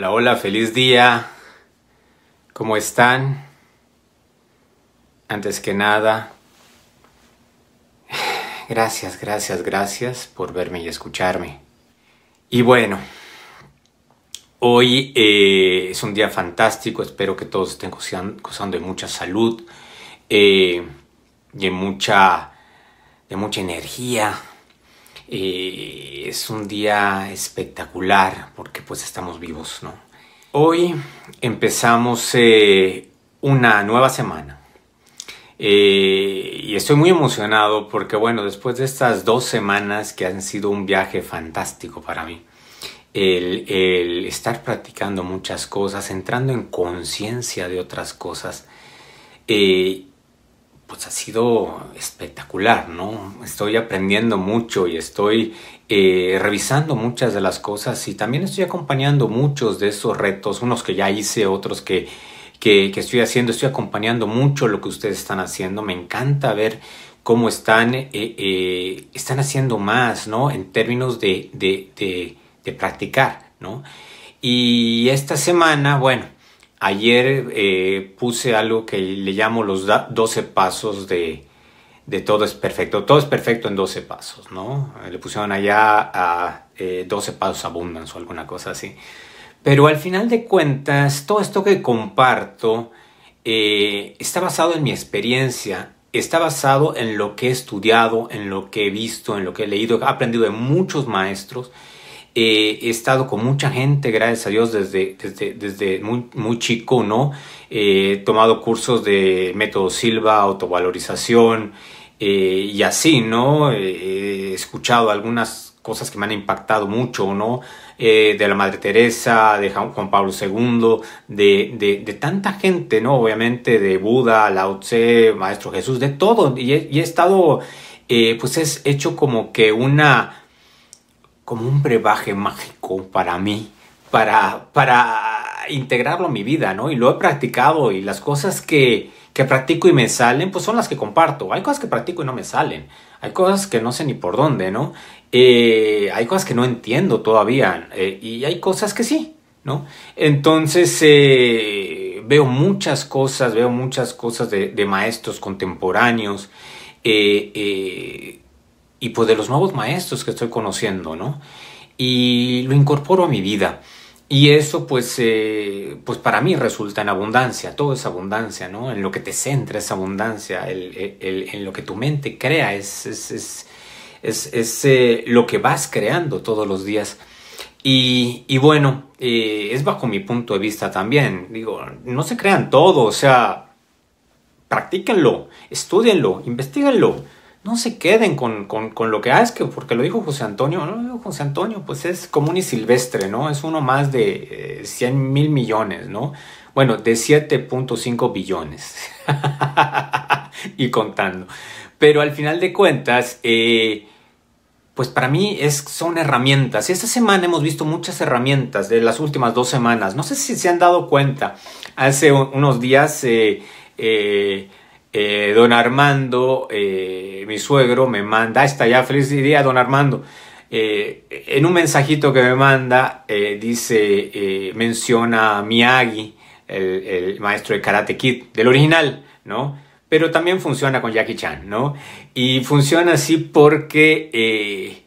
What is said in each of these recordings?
Hola, hola, feliz día. ¿Cómo están? Antes que nada, gracias, gracias, gracias por verme y escucharme. Y bueno, hoy eh, es un día fantástico, espero que todos estén gozando de mucha salud eh, y de mucha, de mucha energía, eh, es un día espectacular porque pues estamos vivos, ¿no? Hoy empezamos eh, una nueva semana eh, y estoy muy emocionado porque bueno, después de estas dos semanas que han sido un viaje fantástico para mí, el, estar practicando muchas cosas, entrando en conciencia de otras cosas, pues ha sido espectacular, ¿no? Estoy aprendiendo mucho y estoy eh, revisando muchas de las cosas y también estoy acompañando muchos de esos retos, unos que ya hice, otros que, que, estoy haciendo, estoy acompañando mucho lo que ustedes están haciendo, me encanta ver cómo están, eh, eh, están haciendo más, ¿no? En términos de, de, de, de practicar, ¿no? Y esta semana, bueno, Ayer eh, puse algo que le llamo los 12 pasos de, de, todo es perfecto. Todo es perfecto en 12 pasos, ¿no? Le pusieron allá a 12 eh, pasos abundance o alguna cosa así. Pero al final de cuentas, todo esto que comparto eh, está basado en mi experiencia, está basado en lo que he estudiado, en lo que he visto, en lo que he leído, he aprendido de muchos maestros eh, he estado con mucha gente, gracias a Dios, desde, desde, desde muy, muy chico, ¿no? Eh, he tomado cursos de método Silva, autovalorización eh, y así, ¿no? he escuchado algunas cosas que me han impactado mucho, ¿no? de la Madre Teresa, de Juan Pablo II, de, de, de, tanta gente, ¿no? Obviamente de Buda, Lao Tse, Maestro Jesús, de todo. Y he, y he estado, pues es hecho como que una como un brebaje mágico para mí, para, para integrarlo a mi vida, ¿no? Y lo he practicado y las cosas que, que practico y me salen, pues son las que comparto. Hay cosas que practico y no me salen. Hay cosas que no sé ni por dónde, ¿no? Eh, hay cosas que no entiendo todavía eh, y hay cosas que sí, ¿no? Entonces eh, veo muchas cosas, veo muchas cosas de, de maestros contemporáneos y pues de los nuevos maestros que estoy conociendo, ¿no? Y lo incorporo a mi vida. Y eso pues, eh, pues para mí resulta en abundancia, todo es abundancia, ¿no? En lo que te centra es abundancia, en lo que tu mente crea es, es, es, eh, lo que vas creando todos los días. Y, y bueno, eh, es bajo mi punto de vista también. Digo, no se crean todo, o sea, practíquenlo, estudienlo, investiguenlo no se queden con, lo que, ah, es que porque lo dijo José Antonio, no lo dijo José Antonio, pues es común y silvestre, ¿no? Es uno más de 100 eh, mil millones, ¿no? Bueno, de 7.5 billones. y contando. Pero al final de cuentas, eh, pues para mí es, son herramientas. Y esta semana hemos visto muchas herramientas de las últimas dos semanas. No sé si se han dado cuenta. Hace unos días... Eh, eh, don Armando, eh, mi suegro, me manda, está ya feliz día, don Armando. Eh, en un mensajito que me manda, dice, menciona a Miyagi, el, el, maestro de Karate Kid, del original, ¿no? Pero también funciona con Jackie Chan, ¿no? Y funciona así porque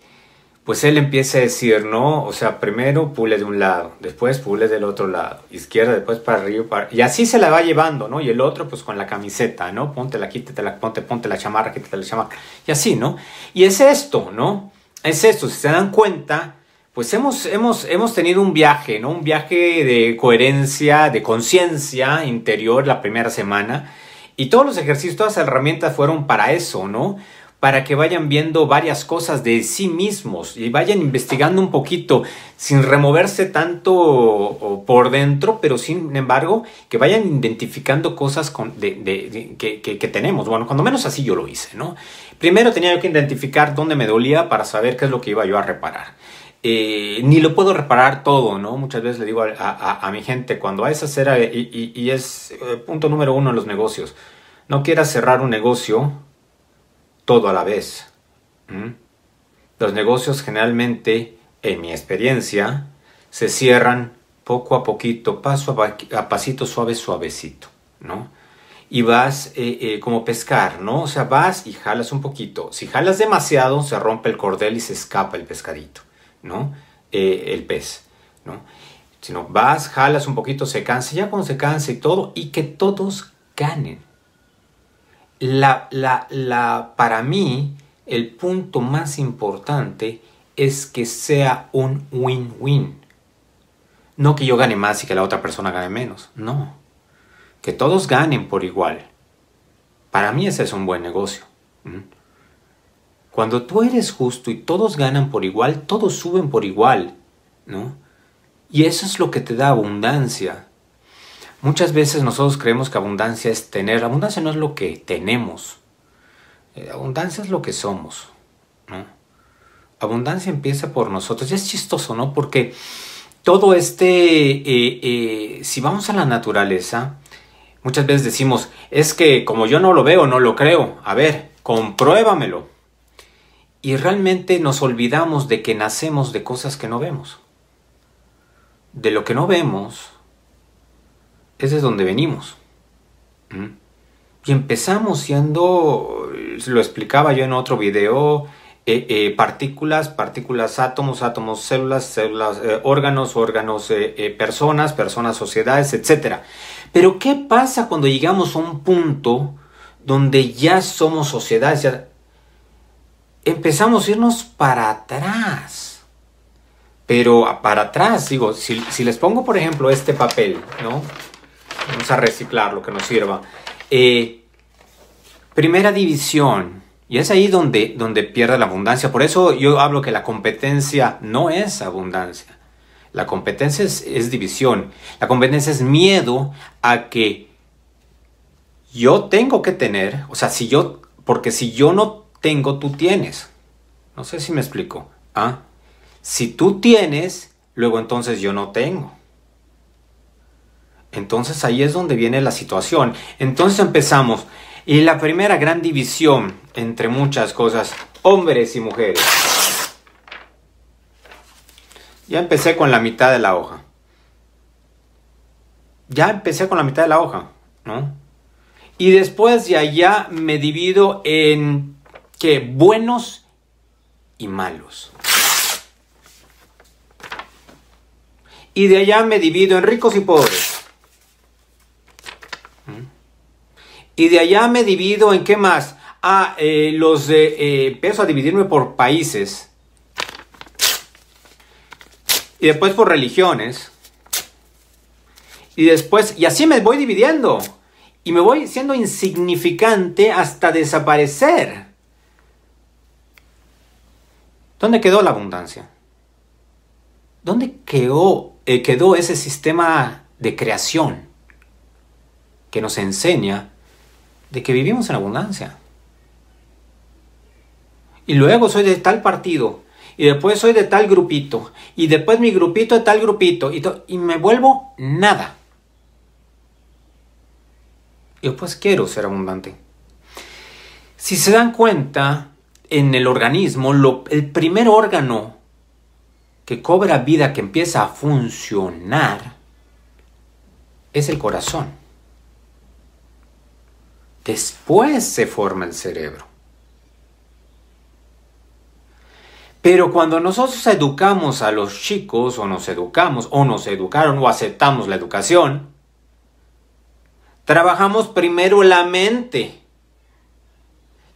pues él empieza a decir, ¿no? O sea, primero pule de un lado, después pule del otro lado, izquierda, después para arriba, y así se la va llevando, ¿no? Y el otro, pues con la camiseta, ¿no? Ponte la, quítate la, ponte, ponte la chamarra, quítate la chamarra, y así, ¿no? Y es esto, ¿no? Es esto, si se dan cuenta, pues hemos, hemos, hemos tenido un viaje, ¿no? Un viaje de coherencia, de conciencia interior la primera semana, y todos los ejercicios, todas las herramientas fueron para eso, ¿no? Para que vayan viendo varias cosas de sí mismos y vayan investigando un poquito sin removerse tanto por dentro, pero sin embargo que vayan identificando cosas que, tenemos. Bueno, cuando menos así yo lo hice, ¿no? Primero tenía yo que identificar dónde me dolía para saber qué es lo que iba yo a reparar. Eh, ni lo puedo reparar todo, ¿no? Muchas veces le digo a, mi gente, cuando vayas a hacer, y, y es eh, punto número uno en los negocios, no quieras cerrar un negocio todo a la vez. Los negocios generalmente, en mi experiencia, se cierran poco a poquito, paso a, pasito suave, suavecito, ¿no? Y vas eh, eh, como pescar, ¿no? O sea, vas y jalas un poquito. Si jalas demasiado, se rompe el cordel y se escapa el pescadito, ¿no? Eh, el pez, ¿no? Sino vas, jalas un poquito, se cansa, ya cuando se cansa y todo, y que todos ganen. La, la, la, para mí, el punto más importante es que sea un win-win. No que yo gane más y que la otra persona gane menos. No. Que todos ganen por igual. Para mí ese es un buen negocio. Cuando tú eres justo y todos ganan por igual, todos suben por igual. ¿No? Y eso es lo que te da abundancia. Muchas veces nosotros creemos que abundancia es tener. Abundancia no es lo que tenemos. Eh, abundancia es lo que somos. Abundancia empieza por nosotros. Y es chistoso, ¿no? Porque todo este, eh, eh, si vamos a la naturaleza, muchas veces decimos, es que como yo no lo veo, no lo creo. A ver, compruébamelo. Y realmente nos olvidamos de que nacemos de cosas que no vemos. De lo que no vemos, ese es donde venimos. Y empezamos siendo, lo explicaba yo en otro video, eh, eh, partículas, partículas, átomos, átomos, células, células, eh, órganos, órganos, personas, personas, sociedades, etc. Pero ¿qué pasa cuando llegamos a un punto donde ya somos sociedades? empezamos a irnos para atrás. Pero para atrás, digo, si, si, les pongo por ejemplo este papel, ¿no? Vamos a reciclar lo que nos sirva. primera división, y es ahí donde, donde pierde la abundancia. Por eso yo hablo que la competencia no es abundancia. La competencia es, división. La competencia es miedo a que yo tengo que tener, o sea, si yo, porque si yo no tengo, tú tienes. No sé si me explico. ¿Ah? Si tú tienes, luego entonces yo no tengo. Entonces ahí es donde viene la situación. Entonces empezamos. Y la primera gran división entre muchas cosas, hombres y mujeres. Ya empecé con la mitad de la hoja. Ya empecé con la mitad de la hoja, ¿no? Y después de allá me divido en que buenos y malos. Y de allá me divido en ricos y pobres. Y de allá me divido en qué más. Ah, eh, los de... Eh, empiezo a dividirme por países. Y después por religiones. Y después... Y así me voy dividiendo. Y me voy siendo insignificante hasta desaparecer. ¿Dónde quedó la abundancia? ¿Dónde quedó, eh, quedó ese sistema de creación que nos enseña de que vivimos en abundancia. Y luego soy de tal partido, y después soy de tal grupito, y después mi grupito de tal grupito, y, y me vuelvo nada. Y después quiero ser abundante. Si se dan cuenta, en el organismo, el primer órgano que cobra vida, que empieza a funcionar, es el corazón. Después se forma el cerebro. Pero cuando nosotros educamos a los chicos, o nos educamos, o nos educaron, o aceptamos la educación, trabajamos primero la mente.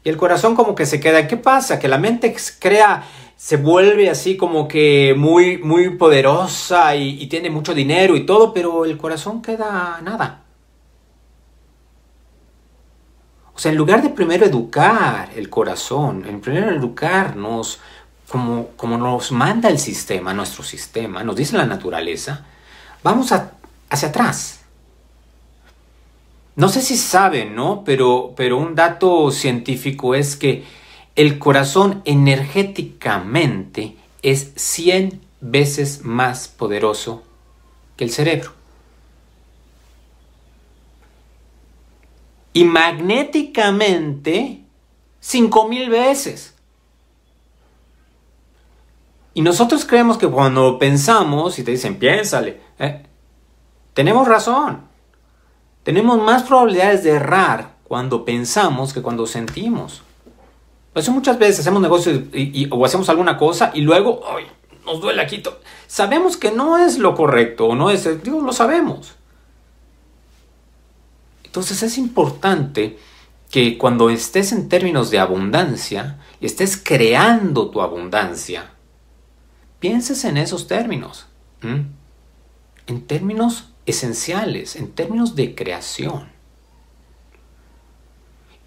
Y el corazón como que se queda. ¿Qué pasa? Que la mente crea, se vuelve así como que muy, muy poderosa y, y tiene mucho dinero y todo, pero el corazón queda nada. O sea, en lugar de primero educar el corazón, en primero educarnos como, como nos manda el sistema, nuestro sistema, nos dice la naturaleza, vamos hacia atrás. No sé si saben, ¿no? Pero, pero un dato científico es que el corazón energéticamente es 100 veces más poderoso que el cerebro. Y magnéticamente 5000 veces. Y nosotros creemos que cuando pensamos y te dicen, piénsale, ¿eh? tenemos razón. Tenemos más probabilidades de errar cuando pensamos que cuando sentimos. Por eso muchas veces hacemos negocios y, o hacemos alguna cosa y luego ay, nos duele aquí. Sabemos que no es lo correcto o no es, digo, lo sabemos. Entonces es importante que cuando estés en términos de abundancia y estés creando tu abundancia, pienses en esos términos. En términos esenciales, en términos de creación.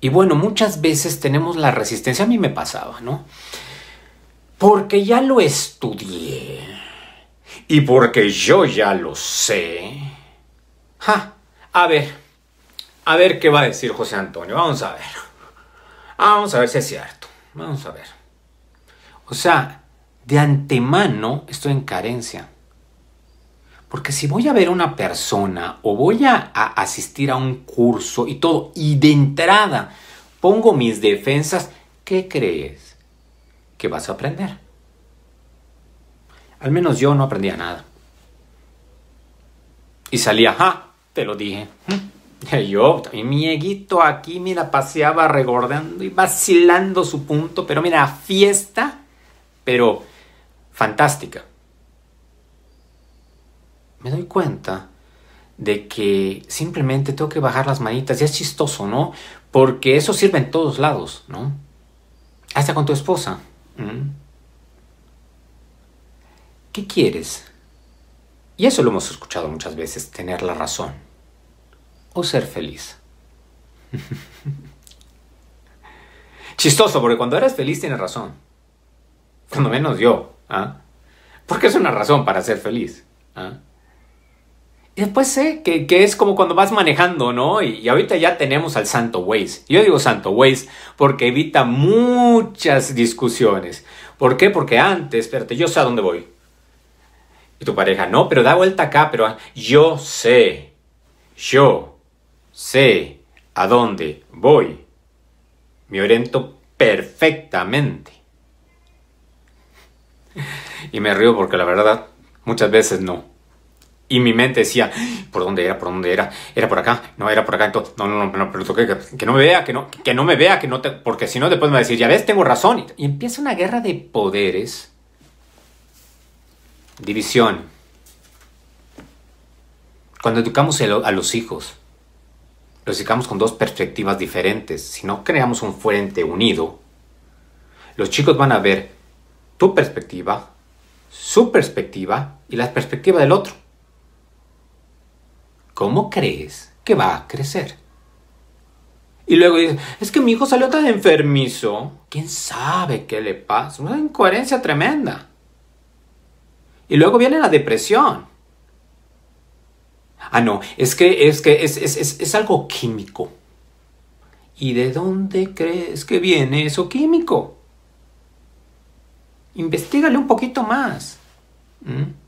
Y bueno, muchas veces tenemos la resistencia, a mí me pasaba, ¿no? Porque ya lo estudié. Y porque yo ya lo sé. Ja, a ver, a ver qué va a decir José Antonio, vamos a ver. Vamos a ver si es cierto. Vamos a ver. O sea, de antemano estoy en carencia. Porque si voy a ver a una persona o voy a, asistir a un curso y todo, y de entrada pongo mis defensas, ¿qué crees que vas a aprender? Al menos yo no aprendía nada. Y salía, ja, te lo dije. Yo, mi mieguito aquí, mira, paseaba regordando y vacilando su punto, pero mira, fiesta, pero fantástica me doy cuenta de que simplemente tengo que bajar las manitas. Y es chistoso, ¿no? Porque eso sirve en todos lados, ¿no? Hasta con tu esposa. ¿Qué quieres? Y eso lo hemos escuchado muchas veces, tener la razón. O ser feliz. Chistoso, porque cuando eres feliz tienes razón. Cuando menos yo. ¿ah? Porque es una razón para ser feliz. ¿ah? Y después sé que, es como cuando vas manejando, ¿no? Y, ahorita ya tenemos al Santo Waze. Yo digo Santo Waze porque evita muchas discusiones. ¿Por qué? Porque antes, espérate, yo sé a dónde voy. Y tu pareja, no, pero da vuelta acá, pero yo sé, yo sé a dónde voy. Me oriento perfectamente. Y me río porque la verdad, muchas veces no. Y mi mente decía, ¿por dónde era? ¿Por dónde era? ¿Era por acá? No, era por acá. Entonces, no, no, no, no pero que, que, no me vea, que no, que no me vea, que no porque si no después me va a decir, ya ves, tengo razón. Y, empieza una guerra de poderes. División. Cuando educamos a los hijos, educamos con dos perspectivas diferentes. Si no creamos un frente unido, los chicos van a ver tu perspectiva, su perspectiva y la perspectiva del otro. ¿cómo crees que va a crecer? Y luego dices, es que mi hijo salió tan enfermizo. ¿Quién sabe qué le pasa? Una incoherencia tremenda. Y luego viene la depresión. Ah, no, es que es, que es, es algo químico. ¿Y de dónde crees que viene eso químico? Investígale un poquito más. ¿Mm?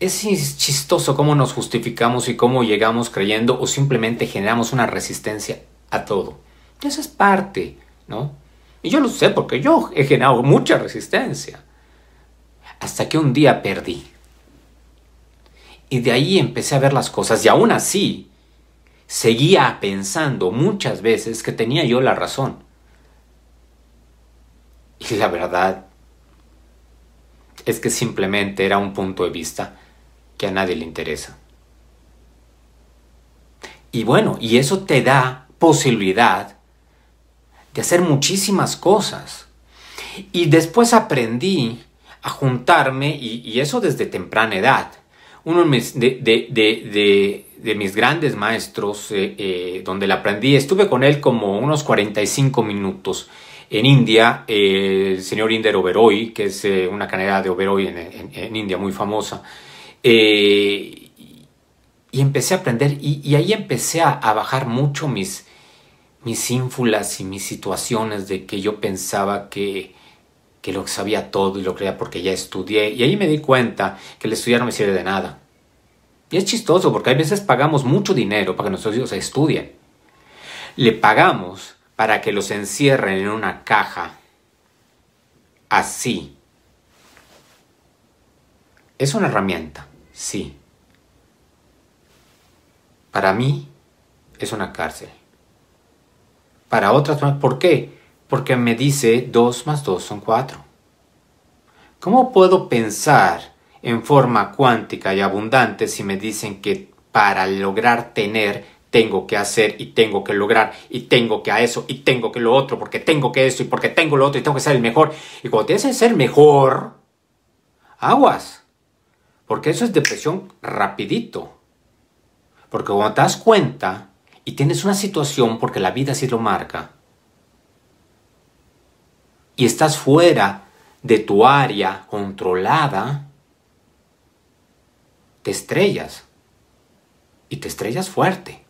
es chistoso cómo nos justificamos y cómo llegamos creyendo o simplemente generamos una resistencia a todo. Eso es parte, ¿no? Y yo lo sé porque yo he generado mucha resistencia. Hasta que un día perdí. Y de ahí empecé a ver las cosas y aún así seguía pensando muchas veces que tenía yo la razón. Y la verdad es que simplemente era un punto de vista que a nadie le interesa. Y bueno, y eso te da posibilidad de hacer muchísimas cosas. Y después aprendí a juntarme, y, eso desde temprana edad. Uno de, mis grandes maestros, eh, eh, donde la aprendí, estuve con él como unos 45 minutos. En India, el señor Inder Oberoi, que es eh, una canera de Oberoi en India muy famosa, y empecé a aprender y, ahí empecé a, bajar mucho mis, mis ínfulas y mis situaciones de que yo pensaba que, que lo sabía todo y lo creía porque ya estudié. Y ahí me di cuenta que el estudiar no me sirve de nada. Y es chistoso porque hay veces pagamos mucho dinero para que nuestros hijos estudien. Le pagamos para que los encierren en una caja así ¿Es una herramienta? Sí. Para mí es una cárcel. Para otras, ¿por qué? Porque me dice 2 más 2 son 4. ¿Cómo puedo pensar en forma cuántica y abundante si me dicen que para lograr tener tengo que hacer y tengo que lograr y tengo que a eso y tengo que lo otro porque tengo que esto y porque tengo lo otro y tengo que ser el mejor. Y cuando te hacen ser mejor, aguas. Porque eso es depresión rapidito. Porque cuando te das cuenta y tienes una situación porque la vida así lo marca y estás fuera de tu área controlada, te estrellas y te estrellas fuerte.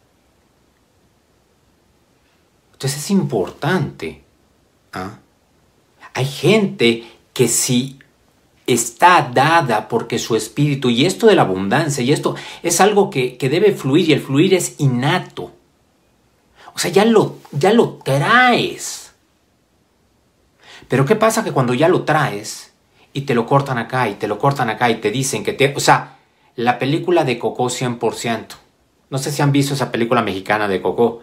Entonces es importante. ¿ah? Hay gente que si está dada porque su espíritu, y esto de la abundancia, y esto es algo que, debe fluir, y el fluir es innato. O sea, ya lo, ya lo traes. Pero ¿qué pasa que cuando ya lo traes y te lo cortan acá y te lo cortan acá y te dicen que te... O sea, la película de Coco 100%. No sé si han visto esa película mexicana de Coco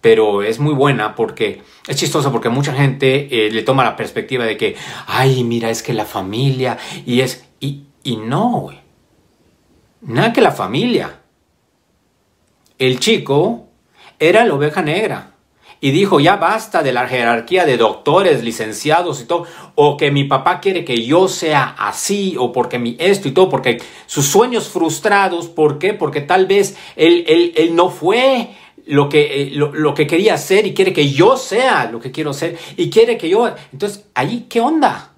pero es muy buena porque es chistoso porque mucha gente eh, le toma la perspectiva de que, ay, mira, es que la familia y es, y, y no, güey. Nada que la familia. El chico era la oveja negra y dijo, ya basta de la jerarquía de doctores, licenciados y todo, o que mi papá quiere que yo sea así, o porque mi esto y todo, porque sus sueños frustrados, ¿por qué? Porque tal vez él, él, él no fue lo que, eh, lo, que quería hacer y quiere que yo sea lo que quiero ser y quiere que yo... Entonces, ahí, ¿qué onda?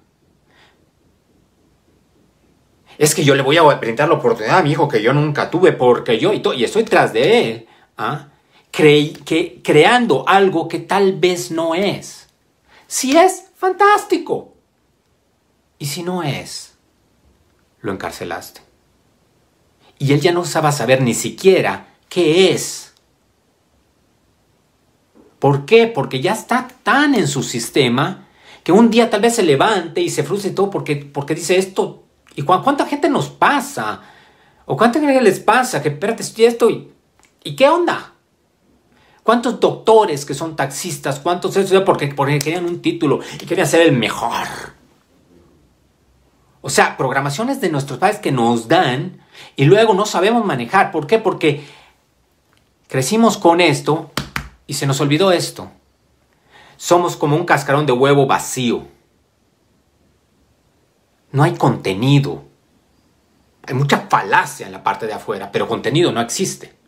Es que yo le voy a brindar la oportunidad a mi hijo que yo nunca tuve porque yo y, y estoy tras de él. ¿ah? Que, creando algo que tal vez no es. Si es, fantástico. Y si no es, lo encarcelaste. Y él ya no sabe saber ni siquiera qué es. ¿Por qué? Porque ya está tan en su sistema que un día tal vez se levante y se frustre todo porque, porque dice esto. ¿Y cuánta gente nos pasa? ¿O cuánta gente les pasa? Que espérate, estoy esto y, ¿y qué onda? ¿Cuántos doctores que son taxistas? ¿Cuántos eso? Porque, porque querían un título y querían ser el mejor. O sea, programaciones de nuestros padres que nos dan y luego no sabemos manejar. ¿Por qué? Porque crecimos con esto y se nos olvidó esto. Somos como un cascarón de huevo vacío. No hay contenido. Hay mucha falacia en la parte de afuera, pero contenido no existe.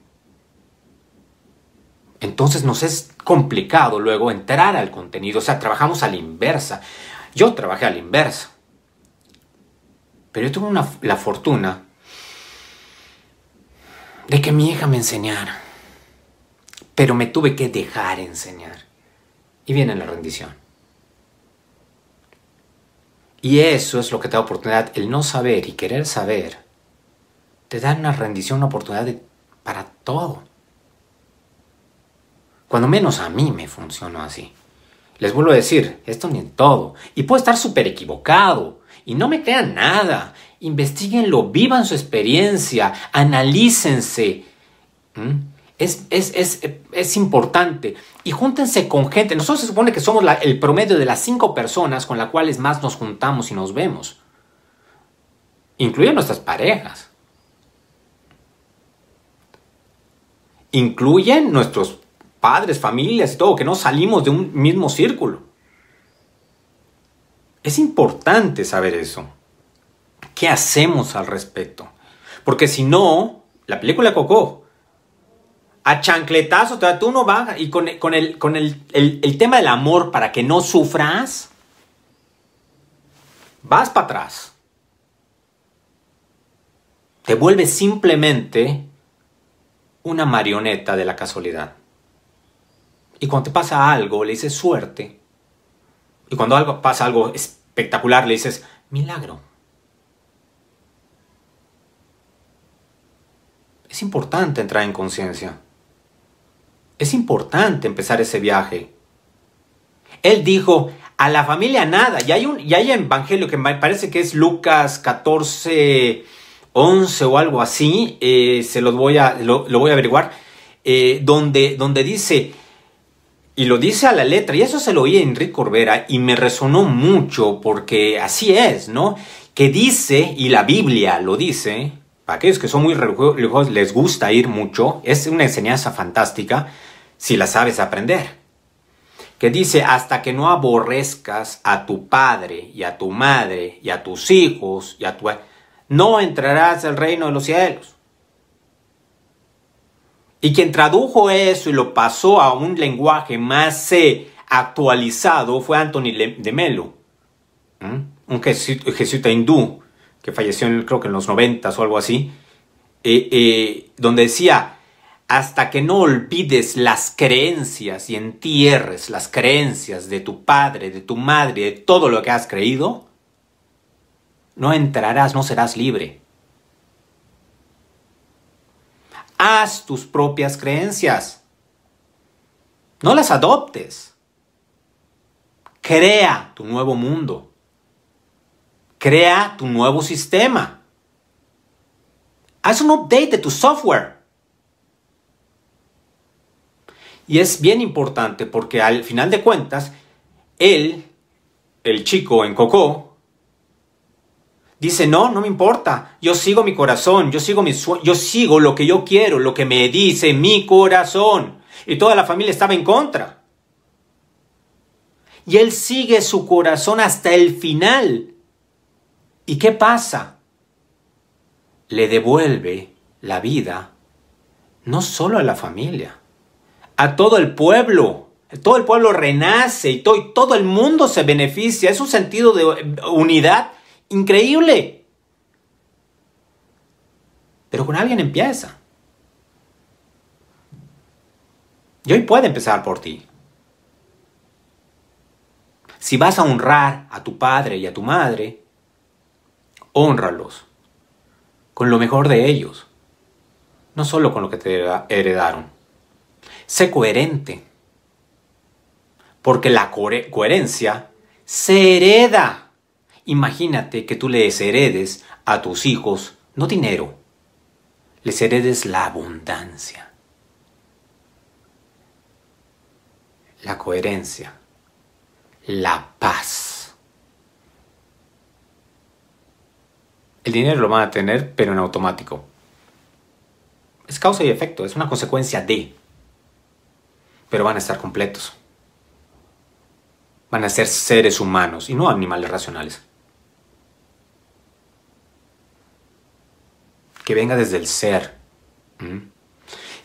Entonces nos es complicado luego entrar al contenido. O sea, trabajamos a la inversa. Yo trabajé a la inversa. Pero yo tuve la fortuna de que mi hija me enseñara pero me tuve que dejar enseñar. Y viene la rendición. Y eso es lo que te da oportunidad, el no saber y querer saber, te da una rendición, una oportunidad para todo. Cuando menos a mí me funcionó así. Les vuelvo a decir, esto ni en todo. Y puedo estar súper equivocado. Y no me crean nada. Investíguenlo, vivan su experiencia, analícense es, importante. Y júntense con gente. Nosotros se supone que somos el promedio de las cinco personas con las cuales más nos juntamos y nos vemos. Incluyen nuestras parejas. Incluyen nuestros padres, familias y todo, que no salimos de un mismo círculo. Es importante saber eso. ¿Qué hacemos al respecto? Porque si no, la película Coco a chancletazo, tú no vas, y con, el, con el, tema del amor para que no sufras, vas para atrás. Te vuelves simplemente una marioneta de la casualidad. Y cuando te pasa algo, le dices suerte. Y cuando algo, pasa algo espectacular, le dices milagro. Es importante entrar en conciencia. Es importante empezar ese viaje. Él dijo, A la familia nada. Y hay un y hay evangelio que me parece que es Lucas 14, 11 o algo así. Eh, se los voy a, lo, voy a averiguar. Eh, donde, donde dice, y lo dice a la letra, y eso se lo oí a Enrique Corbera y me resonó mucho porque así es, ¿no? Que dice, y la Biblia lo dice, para aquellos que son muy religiosos les gusta ir mucho, es una enseñanza fantástica si la sabes aprender. Que dice, hasta que no aborrezcas a tu padre y a tu madre y a tus hijos y a tu... no entrarás al reino de los cielos. Y quien tradujo eso y lo pasó a un lenguaje más eh, actualizado fue Anthony de Melo, un jesuita hindú que falleció en, creo que en los noventas o algo así, eh, eh, donde decía, hasta que no olvides las creencias y entierres las creencias de tu padre, de tu madre, de todo lo que has creído, no entrarás, no serás libre. Haz tus propias creencias. No las adoptes. Crea tu nuevo mundo. Crea tu nuevo sistema. Haz un update de tu software. Y es bien importante porque al final de cuentas, él, el chico en Coco, dice, no, no me importa, yo sigo mi corazón, yo sigo, mi yo sigo lo que yo quiero, lo que me dice mi corazón. Y toda la familia estaba en contra. Y él sigue su corazón hasta el final. ¿Y qué pasa? Le devuelve la vida no solo a la familia, a todo el pueblo. Todo el pueblo renace y todo, y todo el mundo se beneficia. Es un sentido de unidad increíble. Pero con alguien empieza. Y hoy puede empezar por ti. Si vas a honrar a tu padre y a tu madre, honralos con lo mejor de ellos, no solo con lo que te heredaron. Sé coherente, porque la coherencia se hereda. Imagínate que tú les heredes a tus hijos no dinero, les heredes la abundancia, la coherencia, la paz El dinero lo van a tener, pero en automático. Es causa y efecto, es una consecuencia de. Pero van a estar completos. Van a ser seres humanos y no animales racionales. Que venga desde el ser. ¿Mm?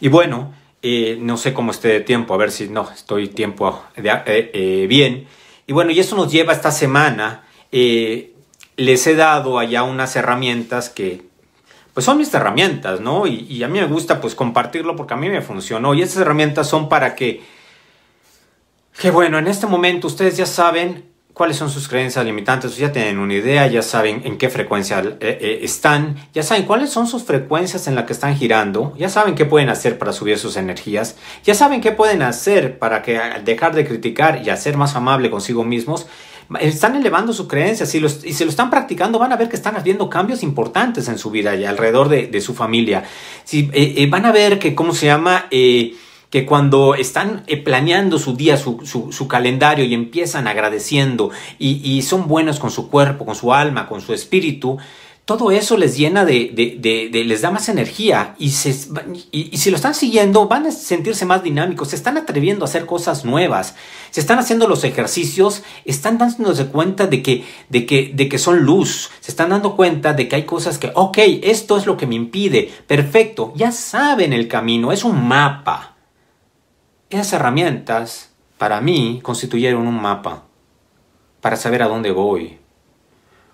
Y bueno, eh, no sé cómo esté de tiempo, a ver si no, estoy tiempo eh, eh, bien. Y bueno, y eso nos lleva esta semana les he dado allá unas herramientas que pues son mis herramientas, ¿no? Y, a mí me gusta pues compartirlo porque a mí me funcionó. Y estas herramientas son para que, que bueno, en este momento ustedes ya saben cuáles son sus creencias limitantes, ya tienen una idea, ya saben en qué frecuencia eh, eh, están, ya saben cuáles son sus frecuencias en las que están girando, ya saben qué pueden hacer para subir sus energías, ya saben qué pueden hacer para que dejar de criticar y hacer más amable consigo mismos están elevando su creencia y, los, se lo están practicando, van a ver que están habiendo cambios importantes en su vida y alrededor de, su familia. Si, eh, van a ver que, ¿cómo se llama? Eh, que cuando están planeando su día, su, su, calendario y empiezan agradeciendo y, y, son buenos con su cuerpo, con su alma, con su espíritu, todo eso les llena de, de, les da más energía y, se, y, si lo están siguiendo van a sentirse más dinámicos, se están atreviendo a hacer cosas nuevas, se están haciendo los ejercicios, están dándose cuenta de que, de que, de que son luz, se están dando cuenta de que hay cosas que, ok, esto es lo que me impide, perfecto, ya saben el camino, es un mapa. Esas herramientas, para mí, constituyeron un mapa para saber a dónde voy.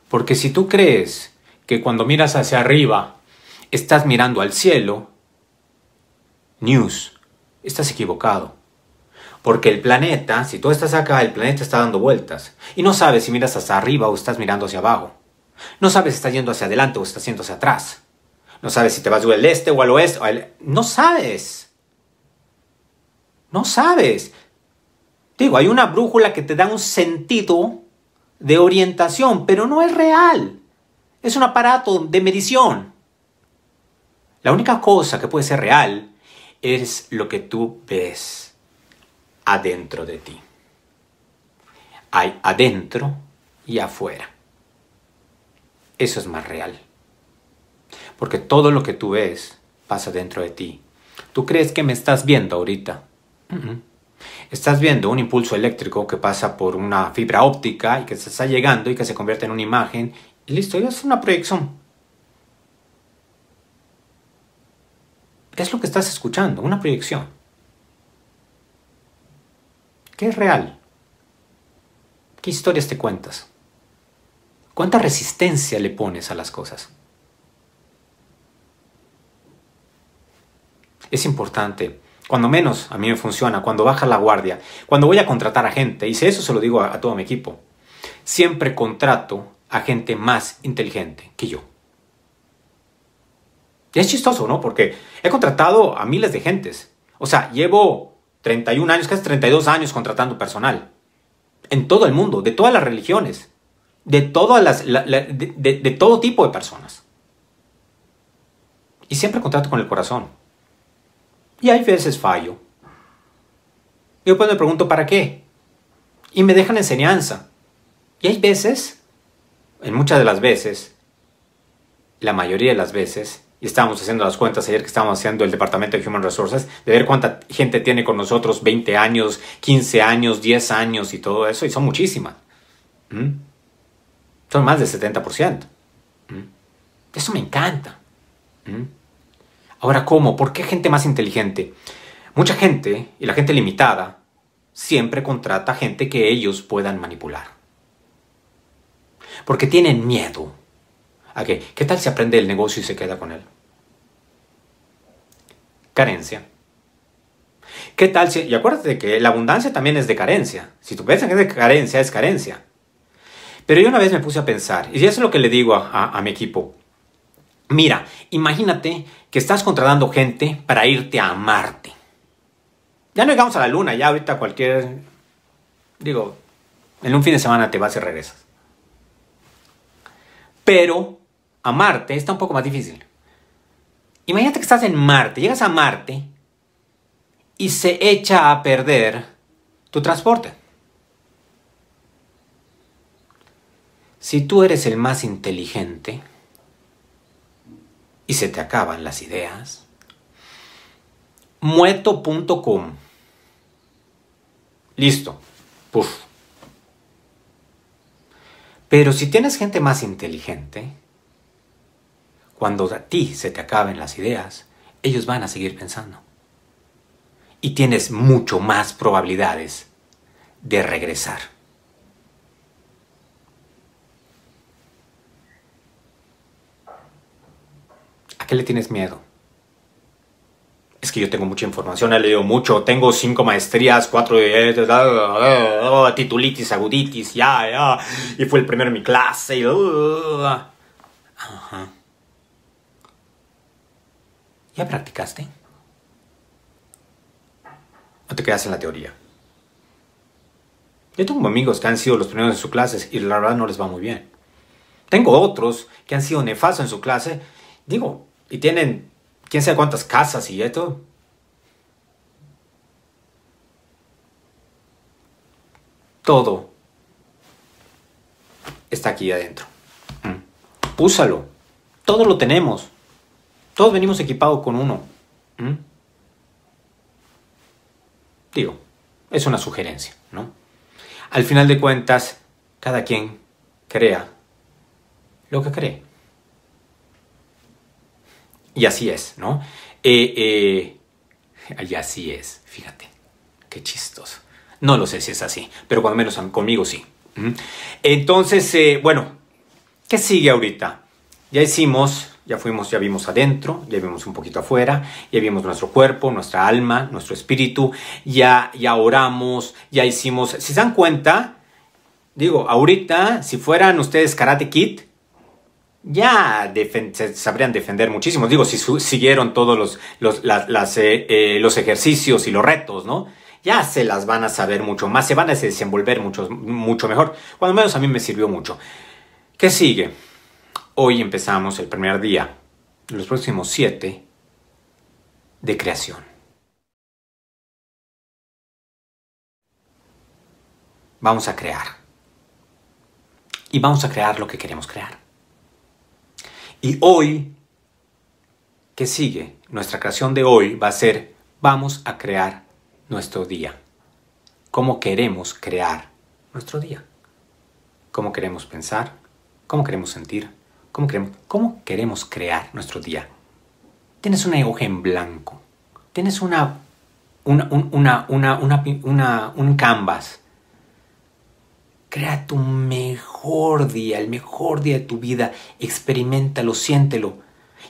Porque si tú crees que cuando miras hacia arriba estás mirando al cielo, news, estás equivocado. Porque el planeta, si tú estás acá, el planeta está dando vueltas. Y no sabes si miras hacia arriba o estás mirando hacia abajo. No sabes si estás yendo hacia adelante o estás yendo hacia atrás. No sabes si te vas al este o al oeste. No sabes. No sabes. Digo, hay una brújula que te da un sentido de orientación, pero no es real. Es un aparato de medición. La única cosa que puede ser real es lo que tú ves adentro de ti. Hay adentro y afuera. Eso es más real. Porque todo lo que tú ves pasa dentro de ti. ¿Tú crees que me estás viendo ahorita? Estás viendo un impulso eléctrico que pasa por una fibra óptica y que se está llegando y que se convierte en una imagen. Y listo, es una proyección. Es lo que estás escuchando, una proyección. ¿Qué es real? ¿Qué historias te cuentas? ¿Cuánta resistencia le pones a las cosas? Es importante, cuando menos a mí me funciona, cuando baja la guardia, cuando voy a contratar a gente, y eso se lo digo a, todo mi equipo, siempre contrato a gente más inteligente que yo. Es chistoso, ¿no? Porque he contratado a miles de gentes. O sea, llevo 31 años, casi 32 años contratando personal. En todo el mundo, de todas las religiones de, todas las, de, todo tipo de personas. Y siempre contrato con el corazón. Y hay veces fallo. Y después me pregunto, ¿para qué? Y me dejan enseñanza. Y hay veces, en muchas de las veces, la mayoría de las veces, y estábamos haciendo las cuentas ayer que estábamos haciendo el departamento de Human Resources, de ver cuánta gente tiene con nosotros, 20 años, 15 años, 10 años y todo eso, y son muchísimas. ¿Mm? Son más del 70%. ¿Mm? Eso me encanta. ¿Mm? Ahora, ¿cómo? ¿Por qué gente más inteligente? Mucha gente, y la gente limitada, siempre contrata gente que ellos puedan manipular. Porque tienen miedo. ¿A qué? ¿Qué tal si aprende el negocio y se queda con él? Carencia. ¿Qué tal si... Y acuérdate que la abundancia también es de carencia. Si tú piensas que es de carencia, es carencia. Pero yo una vez me puse a pensar, y eso es lo que le digo a, mi equipo. Mira, imagínate que estás contratando gente para irte a Marte. Ya no llegamos a la Luna, ya ahorita cualquier... Digo, en un fin de semana te vas y regresas. Pero a Marte está un poco más difícil. Imagínate que estás en Marte, llegas a Marte y se echa a perder tu transporte. Si tú eres el más inteligente y se te acaban las ideas, mueto.com. Listo. Puf. Pero si tienes gente más inteligente, cuando a ti se te acaben las ideas, ellos van a seguir pensando. Y tienes mucho más probabilidades de regresar. ¿A le tienes miedo? Es que yo tengo mucha información, he leído mucho, tengo cinco maestrías, cuatro titulitis, aguditis, ya, ya, y fue el primero en mi clase. Ajá. ¿Ya practicaste? ¿O te quedas en la teoría? Yo tengo amigos que han sido los primeros en sus clases y la verdad no les va muy bien. Tengo otros que han sido nefastos en su clase. Digo, y tienen quién sabe cuántas casas y esto. Todo está aquí adentro. Mm. Úsalo. Todo lo tenemos. Todos venimos equipados con uno. Mm. Digo, es una sugerencia, ¿no? Al final de cuentas, cada quien crea lo que cree. Y así es, ¿no? Eh, eh, y así es, fíjate, qué chistoso. No lo sé si es así, pero cuando menos conmigo sí. Entonces, eh, bueno, ¿qué sigue ahorita? Ya hicimos, ya fuimos, ya vimos adentro, ya vimos un poquito afuera, ya vimos nuestro cuerpo, nuestra alma, nuestro espíritu, ya, ya oramos, ya hicimos, si se dan cuenta, digo, ahorita, si fueran ustedes Karate Kid, ya sabrían defender muchísimo. Digo, si siguieron todos los, los, eh, eh, los ejercicios y los retos, ¿no? ya se las van a saber mucho más, se van a desenvolver mucho, mucho mejor. Cuando menos a mí me sirvió mucho. ¿Qué sigue? Hoy empezamos el primer día, los próximos siete, de creación. Vamos a crear. Y vamos a crear lo que queremos crear. Y hoy, ¿qué sigue? Nuestra creación de hoy va a ser, vamos a crear nuestro día. ¿Cómo queremos crear nuestro día? ¿Cómo queremos pensar? ¿Cómo queremos sentir? ¿Cómo queremos, cómo queremos crear nuestro día? Tienes una hoja en blanco. Tienes una, una, una, una, un canvas. Crea tu mejor día, el mejor día de tu vida. Experimentalo, siéntelo.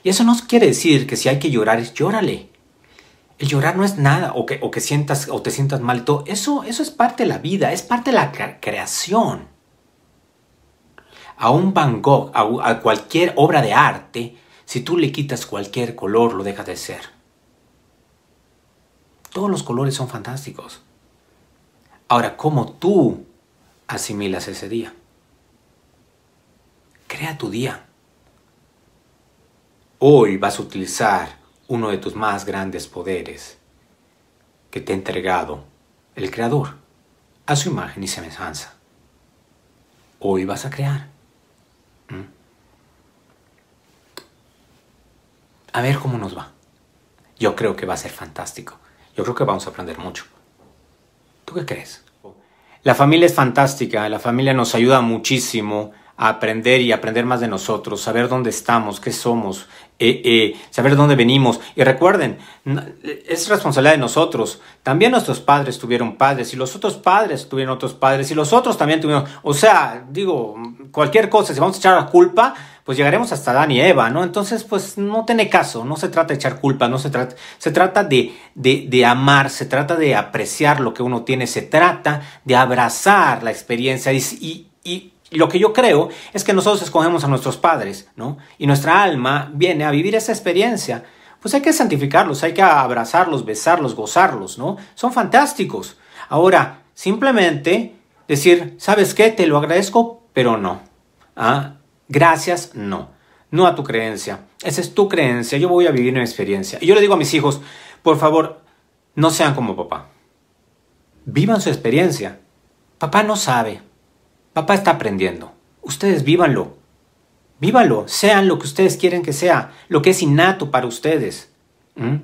Y eso no quiere decir que si hay que llorar, llórale. El llorar no es nada, o que, o que sientas, o te sientas mal todo. Eso, eso es parte de la vida, es parte de la creación. A un Van Gogh, a, cualquier obra de arte, si tú le quitas cualquier color, lo deja de ser. Todos los colores son fantásticos. Ahora, ¿cómo tú asimilas ese día? Crea tu día. Hoy vas a utilizar uno de tus más grandes poderes que te ha entregado el Creador a su imagen y semejanza. Hoy vas a crear. ¿Mm? A ver cómo nos va. Yo creo que va a ser fantástico. Yo creo que vamos a aprender mucho. ¿Tú qué crees? La familia es fantástica, la familia nos ayuda muchísimo a aprender y aprender más de nosotros, saber dónde estamos, qué somos, eh, eh, saber dónde venimos. Y recuerden, es responsabilidad de nosotros. También nuestros padres tuvieron padres y los otros padres tuvieron otros padres y los otros también tuvieron. O sea, digo, cualquier cosa, si vamos a echar la culpa, pues llegaremos hasta Adán y Eva, ¿no? Entonces, pues no tiene caso, no se trata de echar culpa, no se trata, se trata de, de, de amar, se trata de apreciar lo que uno tiene, se trata de abrazar la experiencia y, y lo que yo creo es que nosotros escogemos a nuestros padres, ¿no? Y nuestra alma viene a vivir esa experiencia. Pues hay que santificarlos, hay que abrazarlos, besarlos, gozarlos, ¿no? Son fantásticos. Ahora, simplemente decir, ¿sabes qué? Te lo agradezco, pero no. ¿Ah? Gracias, no. No a tu creencia. Esa es tu creencia. Yo voy a vivir una experiencia. Y yo le digo a mis hijos, por favor, no sean como papá. Vivan su experiencia. Papá no sabe. Papá está aprendiendo. Ustedes vívanlo. Vívanlo. Sean lo que ustedes quieren que sea. Lo que es innato para ustedes. ¿Mm?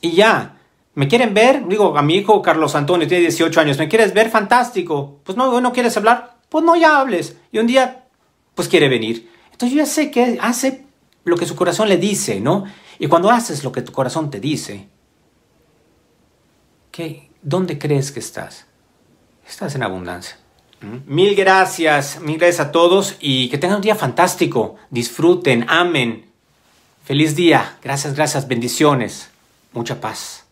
Y ya. ¿Me quieren ver? Digo, a mi hijo Carlos Antonio tiene 18 años. ¿Me quieres ver? Fantástico. Pues no, no quieres hablar. Pues no, ya hables. Y un día, pues quiere venir. Entonces yo ya sé que hace lo que su corazón le dice, ¿no? Y cuando haces lo que tu corazón te dice, ¿qué? ¿dónde crees que estás? Estás en abundancia. Mil gracias, mil gracias a todos y que tengan un día fantástico. Disfruten, amen. Feliz día. Gracias, gracias, bendiciones. Mucha paz.